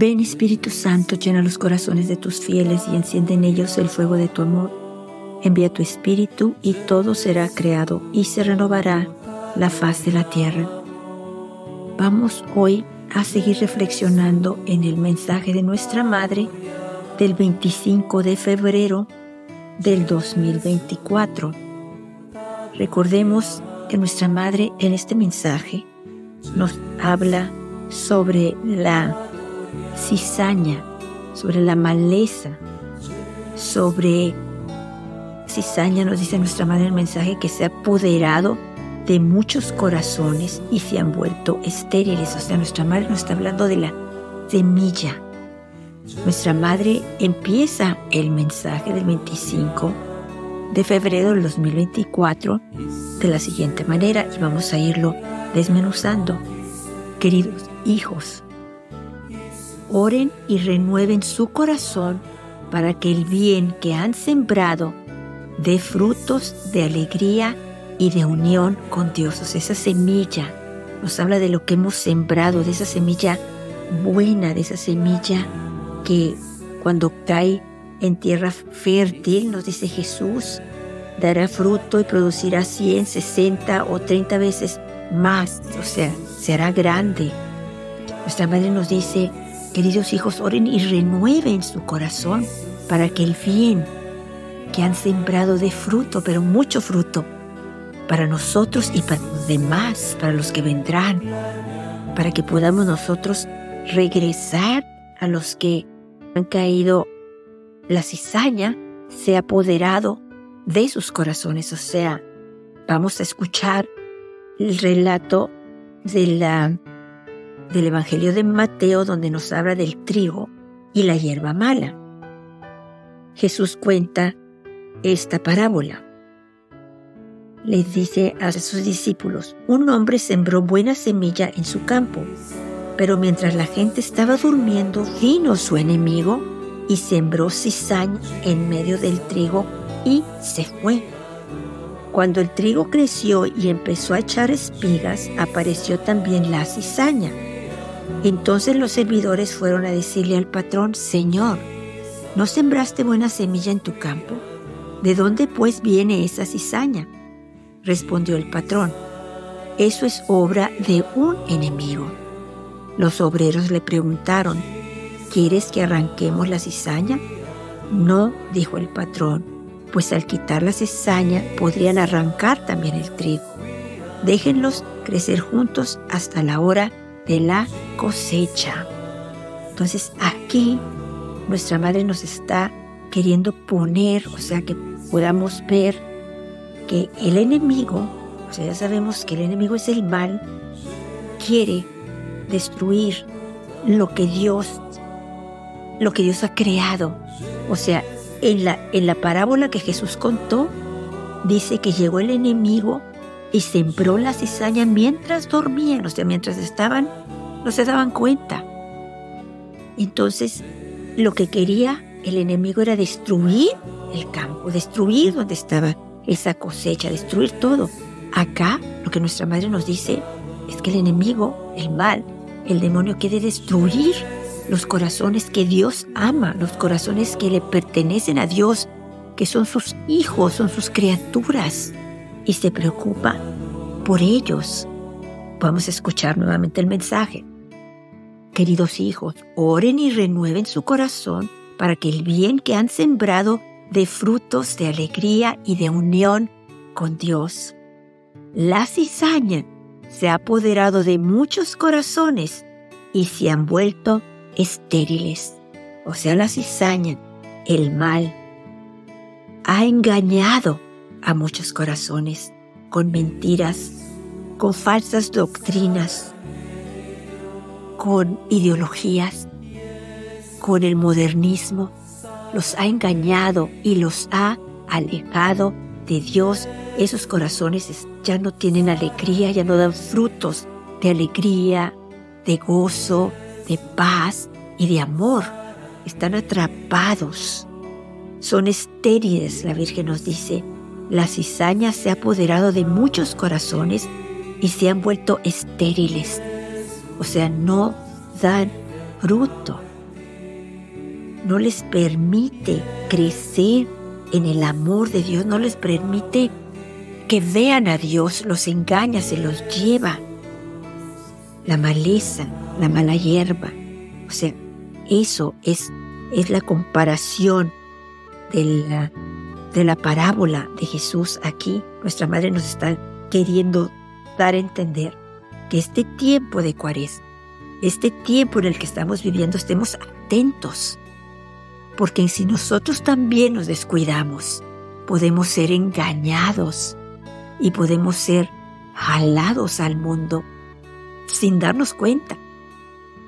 Ven Espíritu Santo, llena los corazones de tus fieles y enciende en ellos el fuego de tu amor. Envía tu Espíritu y todo será creado y se renovará la faz de la tierra. Vamos hoy a seguir reflexionando en el mensaje de nuestra Madre del 25 de febrero del 2024. Recordemos que nuestra Madre en este mensaje nos habla sobre la cizaña, sobre la maleza, sobre cizaña, nos dice nuestra madre el mensaje, que se ha apoderado de muchos corazones y se han vuelto estériles. O sea, nuestra madre nos está hablando de la semilla. Nuestra madre empieza el mensaje del 25 de febrero del 2024 de la siguiente manera y vamos a irlo desmenuzando. Queridos hijos, oren y renueven su corazón para que el bien que han sembrado dé frutos de alegría y de unión con Dios. Esa semilla nos habla de lo que hemos sembrado, de esa semilla buena, de esa semilla que cuando cae en tierra fértil, nos dice Jesús, dará fruto y producirá 100, 60 o 30 veces más, o sea, será grande. Nuestra madre nos dice, Queridos hijos, oren y renueven su corazón para que el bien que han sembrado dé fruto, pero mucho fruto, para nosotros y para los demás, para los que vendrán, para que podamos nosotros regresar a los que han caído la cizaña, se ha apoderado de sus corazones. O sea, vamos a escuchar el relato de la del Evangelio de Mateo donde nos habla del trigo y la hierba mala. Jesús cuenta esta parábola. Les dice a sus discípulos, un hombre sembró buena semilla en su campo, pero mientras la gente estaba durmiendo, vino su enemigo y sembró cizaña en medio del trigo y se fue. Cuando el trigo creció y empezó a echar espigas, apareció también la cizaña. Entonces los servidores fueron a decirle al patrón, Señor, ¿no sembraste buena semilla en tu campo? ¿De dónde pues viene esa cizaña? Respondió el patrón, eso es obra de un enemigo. Los obreros le preguntaron, ¿quieres que arranquemos la cizaña? No, dijo el patrón, pues al quitar la cizaña podrían arrancar también el trigo. Déjenlos crecer juntos hasta la hora de la cosecha. Entonces aquí nuestra madre nos está queriendo poner, o sea, que podamos ver que el enemigo, o sea, ya sabemos que el enemigo es el mal, quiere destruir lo que Dios, lo que Dios ha creado. O sea, en la, en la parábola que Jesús contó, dice que llegó el enemigo y sembró la cizaña mientras dormían, o sea, mientras estaban, no se daban cuenta. Entonces, lo que quería el enemigo era destruir el campo, destruir donde estaba esa cosecha, destruir todo. Acá, lo que nuestra madre nos dice es que el enemigo, el mal, el demonio quiere destruir los corazones que Dios ama, los corazones que le pertenecen a Dios, que son sus hijos, son sus criaturas y se preocupa por ellos. Vamos a escuchar nuevamente el mensaje. Queridos hijos, oren y renueven su corazón para que el bien que han sembrado dé frutos de alegría y de unión con Dios. La cizaña se ha apoderado de muchos corazones y se han vuelto estériles. O sea, la cizaña, el mal, ha engañado a muchos corazones con mentiras, con falsas doctrinas, con ideologías, con el modernismo. Los ha engañado y los ha alejado de Dios. Esos corazones ya no tienen alegría, ya no dan frutos de alegría, de gozo, de paz y de amor. Están atrapados. Son estériles, la Virgen nos dice, la cizaña se ha apoderado de muchos corazones y se han vuelto estériles, o sea, no dan fruto. no les permite crecer en el amor de Dios, no les permite que vean a Dios, los engaña, se los lleva. La maleza, la mala hierba. O sea, eso es, es la comparación de la, de la parábola de Jesús aquí. Nuestra madre nos está queriendo dar a entender que este tiempo de cuaresma, este tiempo en el que estamos viviendo, estemos atentos. Porque si nosotros también nos descuidamos, podemos ser engañados y podemos ser jalados al mundo sin darnos cuenta,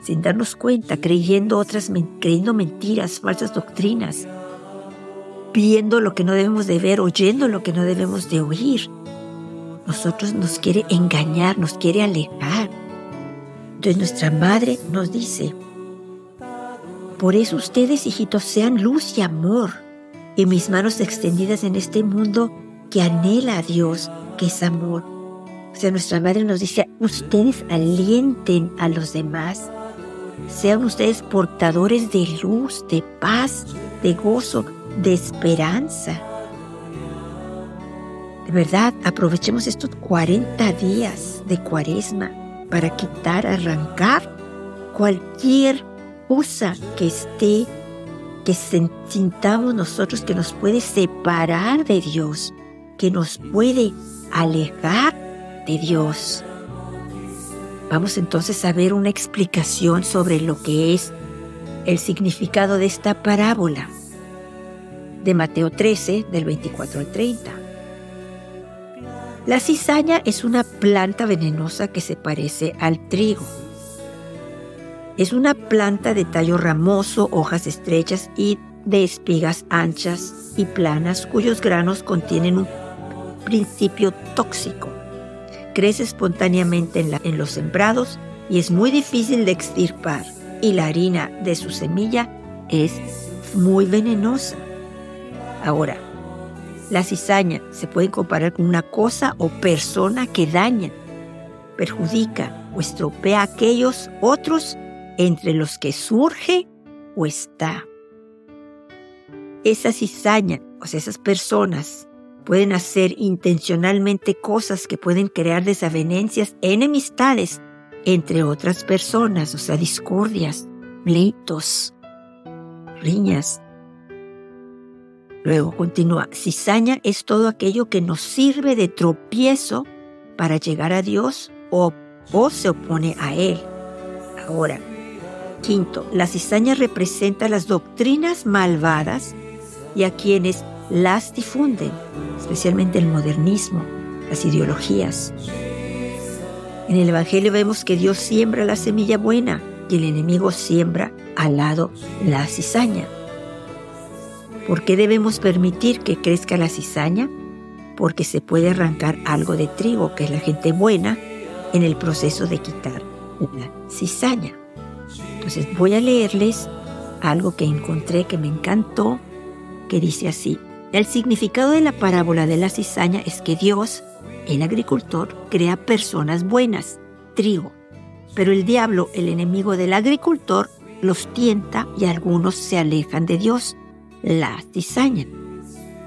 sin darnos cuenta, creyendo otras, creyendo mentiras, falsas doctrinas, viendo lo que no debemos de ver, oyendo lo que no debemos de oír. Nosotros nos quiere engañar, nos quiere alejar. Entonces nuestra madre nos dice, por eso ustedes, hijitos, sean luz y amor y mis manos extendidas en este mundo que anhela a Dios, que es amor. O sea, nuestra madre nos dice, ustedes alienten a los demás, sean ustedes portadores de luz, de paz, de gozo, de esperanza. Verdad, aprovechemos estos 40 días de cuaresma para quitar, arrancar cualquier cosa que esté, que sintamos nosotros que nos puede separar de Dios, que nos puede alejar de Dios. Vamos entonces a ver una explicación sobre lo que es el significado de esta parábola de Mateo 13, del 24 al 30. La cizaña es una planta venenosa que se parece al trigo. Es una planta de tallo ramoso, hojas estrechas y de espigas anchas y planas cuyos granos contienen un principio tóxico. Crece espontáneamente en, los sembrados y es muy difícil de extirpar y la harina de su semilla es muy venenosa. Ahora, la cizaña se puede comparar con una cosa o persona que daña, perjudica o estropea a aquellos otros entre los que surge o está. Esa cizaña, o sea, esas personas, pueden hacer intencionalmente cosas que pueden crear desavenencias, enemistades entre otras personas, o sea, discordias, pleitos, riñas, Luego continúa, cizaña es todo aquello que nos sirve de tropiezo para llegar a Dios o, o se opone a Él. Ahora, quinto, la cizaña representa las doctrinas malvadas y a quienes las difunden, especialmente el modernismo, las ideologías. En el Evangelio vemos que Dios siembra la semilla buena y el enemigo siembra al lado la cizaña. ¿Por qué debemos permitir que crezca la cizaña? Porque se puede arrancar algo de trigo, que es la gente buena, en el proceso de quitar la cizaña. Entonces voy a leerles algo que encontré que me encantó, que dice así. El significado de la parábola de la cizaña es que Dios, el agricultor, crea personas buenas, trigo, pero el diablo, el enemigo del agricultor, los tienta y algunos se alejan de Dios la cizaña.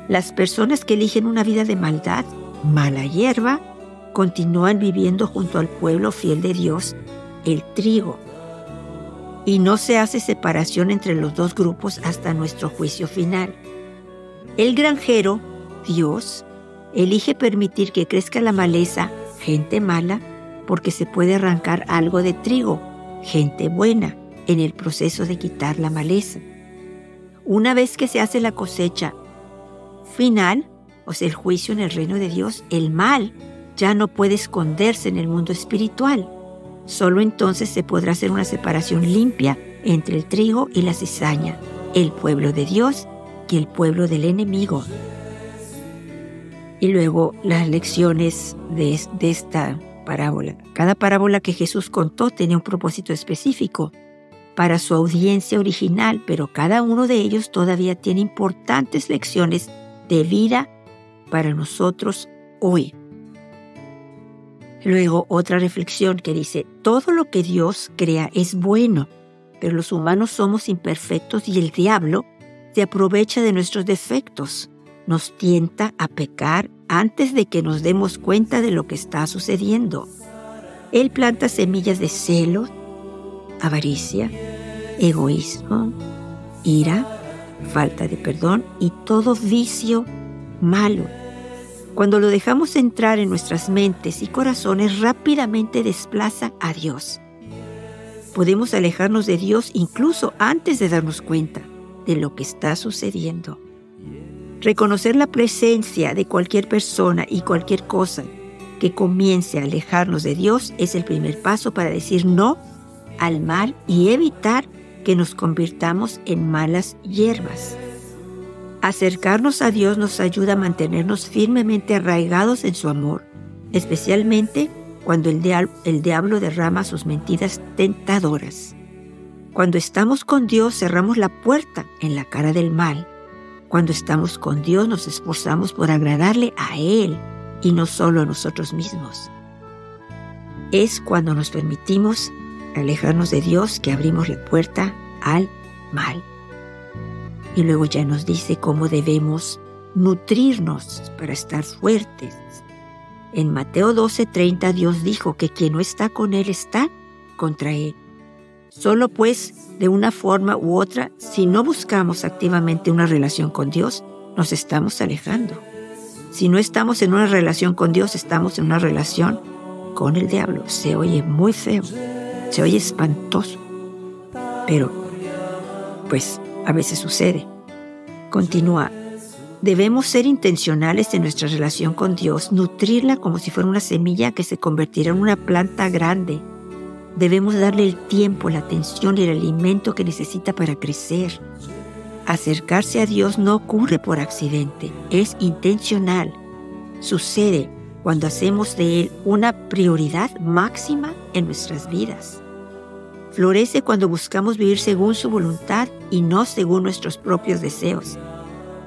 Las personas que eligen una vida de maldad, mala hierba, continúan viviendo junto al pueblo fiel de Dios, el trigo. Y no se hace separación entre los dos grupos hasta nuestro juicio final. El granjero, Dios, elige permitir que crezca la maleza, gente mala, porque se puede arrancar algo de trigo, gente buena, en el proceso de quitar la maleza. Una vez que se hace la cosecha final, o sea, el juicio en el reino de Dios, el mal ya no puede esconderse en el mundo espiritual. Solo entonces se podrá hacer una separación limpia entre el trigo y la cizaña, el pueblo de Dios y el pueblo del enemigo. Y luego las lecciones de, esta parábola. Cada parábola que Jesús contó tenía un propósito específico para su audiencia original, pero cada uno de ellos todavía tiene importantes lecciones de vida para nosotros hoy. Luego otra reflexión que dice, todo lo que Dios crea es bueno pero los humanos somos imperfectos y el diablo se aprovecha de nuestros defectos, nos tienta a pecar antes de que nos demos cuenta de lo que está sucediendo. Él planta semillas de celos, avaricia, egoísmo, ira, falta de perdón y todo vicio malo. Cuando lo dejamos entrar en nuestras mentes y corazones, rápidamente desplaza a Dios. Podemos alejarnos de Dios incluso antes de darnos cuenta de lo que está sucediendo. Reconocer la presencia de cualquier persona y cualquier cosa que comience a alejarnos de Dios es el primer paso para decir no al mal y evitar que nos convirtamos en malas hierbas. Acercarnos a Dios nos ayuda a mantenernos firmemente arraigados en su amor, especialmente cuando el, diablo, derrama sus mentiras tentadoras. Cuando estamos con Dios cerramos la puerta en la cara del mal. Cuando estamos con Dios nos esforzamos por agradarle a Él y no solo a nosotros mismos. Es cuando nos permitimos alejarnos de Dios que abrimos la puerta al mal. Y luego ya nos dice cómo debemos nutrirnos para estar fuertes. En Mateo 12:30 Dios dijo que quien no está con Él está contra Él. Solo pues, de una forma u otra, si no buscamos activamente una relación con Dios, nos estamos alejando. Si no estamos en una relación con Dios, estamos en una relación con el diablo. Se oye muy feo. Se oye espantoso, pero pues a veces sucede. Continúa. Debemos ser intencionales en nuestra relación con Dios, nutrirla como si fuera una semilla que se convertirá en una planta grande. Debemos darle el tiempo, la atención y el alimento que necesita para crecer. Acercarse a Dios no ocurre por accidente, es intencional. Sucede cuando hacemos de Él una prioridad máxima en nuestras vidas. Florece cuando buscamos vivir según su voluntad y no según nuestros propios deseos.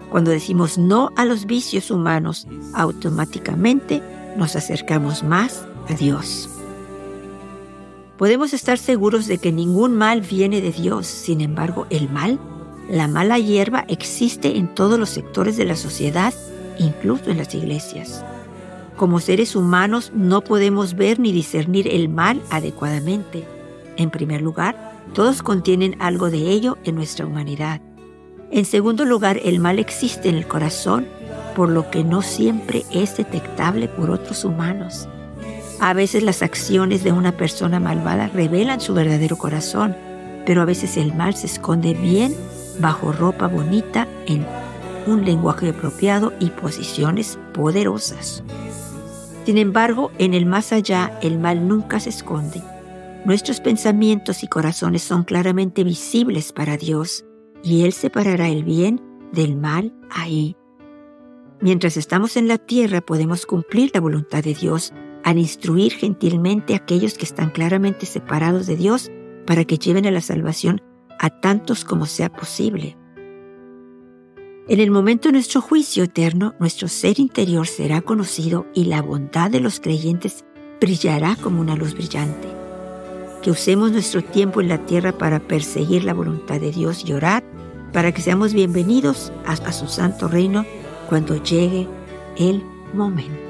Cuando decimos no a los vicios humanos, automáticamente nos acercamos más a Dios. Podemos estar seguros de que ningún mal viene de Dios, sin embargo el mal, la mala hierba existe en todos los sectores de la sociedad, incluso en las iglesias. Como seres humanos no podemos ver ni discernir el mal adecuadamente en primer lugar, todos contienen algo de ello en nuestra humanidad. En segundo lugar, el mal existe en el corazón, por lo que no siempre es detectable por otros humanos. A veces las acciones de una persona malvada revelan su verdadero corazón, pero a veces el mal se esconde bien bajo ropa bonita en un lenguaje apropiado y posiciones poderosas. Sin embargo, en el más allá, el mal nunca se esconde Nuestros pensamientos y corazones son claramente visibles para Dios y Él separará el bien del mal ahí. Mientras estamos en la tierra podemos cumplir la voluntad de Dios al instruir gentilmente a aquellos que están claramente separados de Dios para que lleven a la salvación a tantos como sea posible. En el momento de nuestro juicio eterno, nuestro ser interior será conocido y la bondad de los creyentes brillará como una luz brillante que usemos nuestro tiempo en la tierra para perseguir la voluntad de Dios y orar para que seamos bienvenidos a, su santo reino cuando llegue el momento.